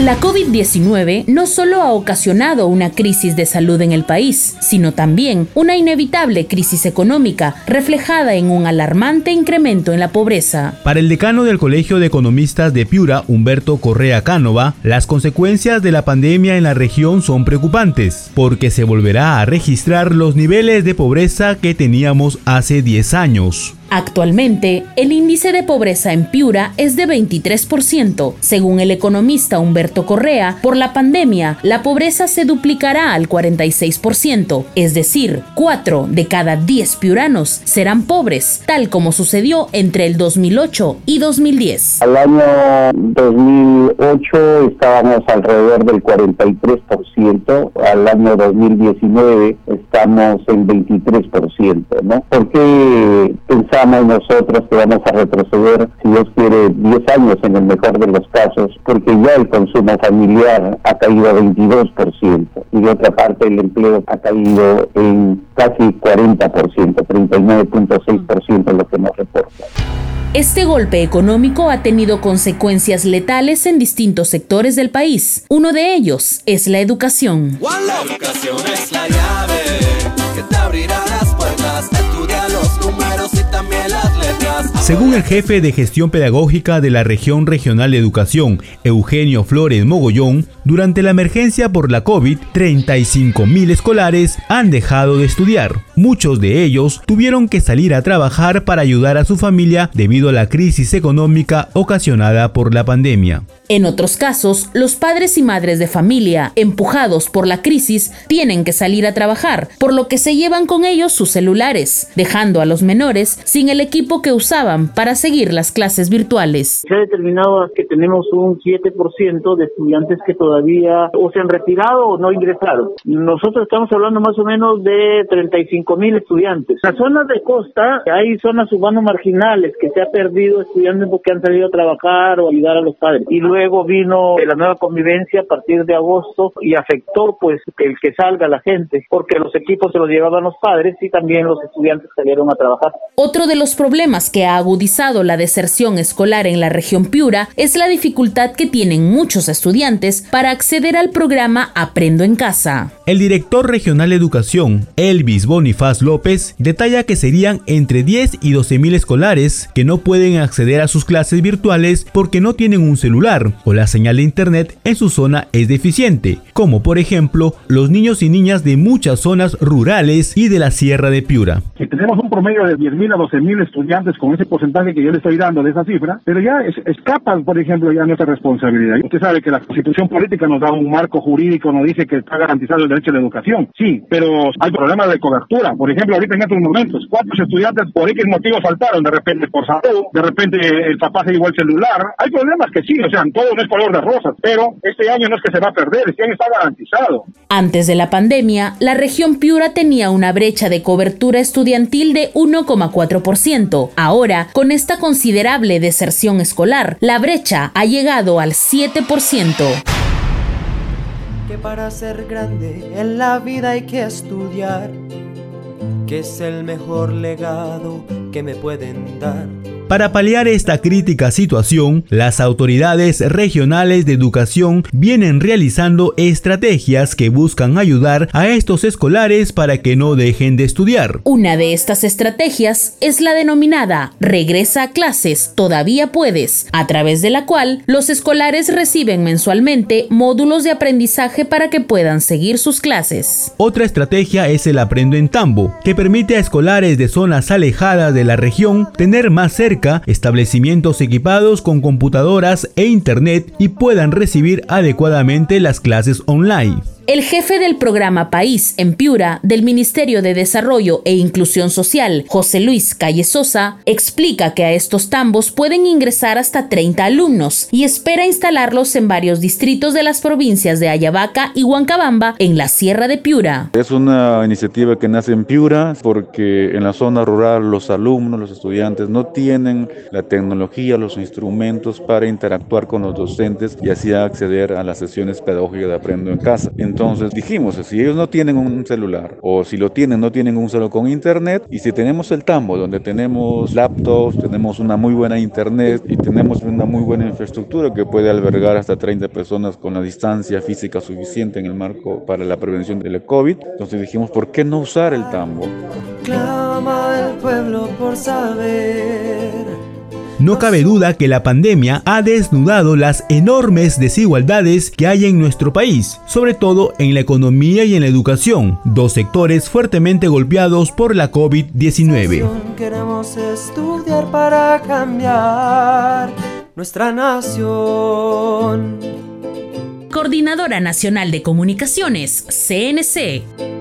La COVID-19 no solo ha ocasionado una crisis de salud en el país, sino también una inevitable crisis económica reflejada en un alarmante incremento en la pobreza. Para el decano del Colegio de Economistas de Piura, Humberto Correa Cánova, las consecuencias de la pandemia en la región son preocupantes, porque se volverá a registrar los niveles de pobreza que teníamos hace 10 años. Actualmente, el índice de pobreza en Piura es de 23%. Según el economista Humberto Correa, por la pandemia, la pobreza se duplicará al 46%, es decir, 4 de cada 10 piuranos serán pobres, tal como sucedió entre el 2008 y 2010. Al año 2008 estábamos alrededor del 43%, al año 2019 estamos en 23%, ¿no? ¿Por qué pensamos nosotros que vamos a retroceder, si Dios quiere, 10 años en el mejor de los casos, porque ya el consumo familiar ha caído a 22% y de otra parte el empleo ha caído en casi 40%, 39.6% lo que nos reporta. Este golpe económico ha tenido consecuencias letales en distintos sectores del país. Uno de ellos es la educación. La educación es la llave Según el jefe de gestión pedagógica de la región regional de educación, Eugenio Flores Mogollón, durante la emergencia por la COVID, 35 mil escolares han dejado de estudiar. Muchos de ellos tuvieron que salir a trabajar para ayudar a su familia debido a la crisis económica ocasionada por la pandemia. En otros casos, los padres y madres de familia, empujados por la crisis, tienen que salir a trabajar, por lo que se llevan con ellos sus celulares, dejando a los menores sin el equipo que usaban para seguir las clases virtuales. Se ha determinado que tenemos un 7% de estudiantes que todavía o se han retirado o no ingresaron. Nosotros estamos hablando más o menos de 35 mil estudiantes. En las zonas de costa hay zonas urbanas marginales que se ha perdido estudiantes porque han salido a trabajar o ayudar a los padres. Y luego Luego vino la nueva convivencia a partir de agosto y afectó pues el que salga la gente, porque los equipos se los llevaban los padres y también los estudiantes salieron a trabajar. Otro de los problemas que ha agudizado la deserción escolar en la región Piura es la dificultad que tienen muchos estudiantes para acceder al programa Aprendo en Casa. El director regional de educación, Elvis Bonifaz López, detalla que serían entre 10 y 12 mil escolares que no pueden acceder a sus clases virtuales porque no tienen un celular o la señal de internet en su zona es deficiente, como por ejemplo los niños y niñas de muchas zonas rurales y de la Sierra de Piura. Que tenemos un promedio de 10.000 a 12.000 estudiantes con ese porcentaje que yo le estoy dando de esa cifra, pero ya es, escapan, por ejemplo, ya nuestra responsabilidad. Usted sabe que la constitución política nos da un marco jurídico, nos dice que está garantizado el derecho a la educación. Sí, pero hay problemas de cobertura. Por ejemplo, ahorita en estos momentos, ¿cuántos estudiantes por X motivo faltaron? De repente por salud, de repente el papá se llevó el celular. Hay problemas que sí, o sea, todo no es color de rosas, pero este año no es que se va a perder, este año está garantizado. Antes de la pandemia, la región Piura tenía una brecha de cobertura estudiantil de 1,4%. Ahora, con esta considerable deserción escolar, la brecha ha llegado al 7%. Que para ser grande en la vida hay que estudiar, que es el mejor legado que me pueden dar para paliar esta crítica situación, las autoridades regionales de educación vienen realizando estrategias que buscan ayudar a estos escolares para que no dejen de estudiar. Una de estas estrategias es la denominada Regresa a clases, todavía puedes, a través de la cual los escolares reciben mensualmente módulos de aprendizaje para que puedan seguir sus clases. Otra estrategia es el Aprendo en Tambo, que permite a escolares de zonas alejadas de la región tener más cerca establecimientos equipados con computadoras e internet y puedan recibir adecuadamente las clases online. El jefe del programa País en Piura del Ministerio de Desarrollo e Inclusión Social, José Luis Calle Sosa, explica que a estos tambos pueden ingresar hasta 30 alumnos y espera instalarlos en varios distritos de las provincias de Ayabaca y Huancabamba en la Sierra de Piura. Es una iniciativa que nace en Piura porque en la zona rural los alumnos, los estudiantes no tienen la tecnología, los instrumentos para interactuar con los docentes y así acceder a las sesiones pedagógicas de Aprendo en Casa. Entonces dijimos, si ellos no tienen un celular o si lo tienen, no tienen un solo con internet y si tenemos el tambo donde tenemos laptops, tenemos una muy buena internet y tenemos una muy buena infraestructura que puede albergar hasta 30 personas con la distancia física suficiente en el marco para la prevención del COVID, entonces dijimos, ¿por qué no usar el tambo? Clama el pueblo por saber no cabe duda que la pandemia ha desnudado las enormes desigualdades que hay en nuestro país, sobre todo en la economía y en la educación, dos sectores fuertemente golpeados por la COVID-19. Queremos estudiar para cambiar nuestra nación. Coordinadora Nacional de Comunicaciones, CNC.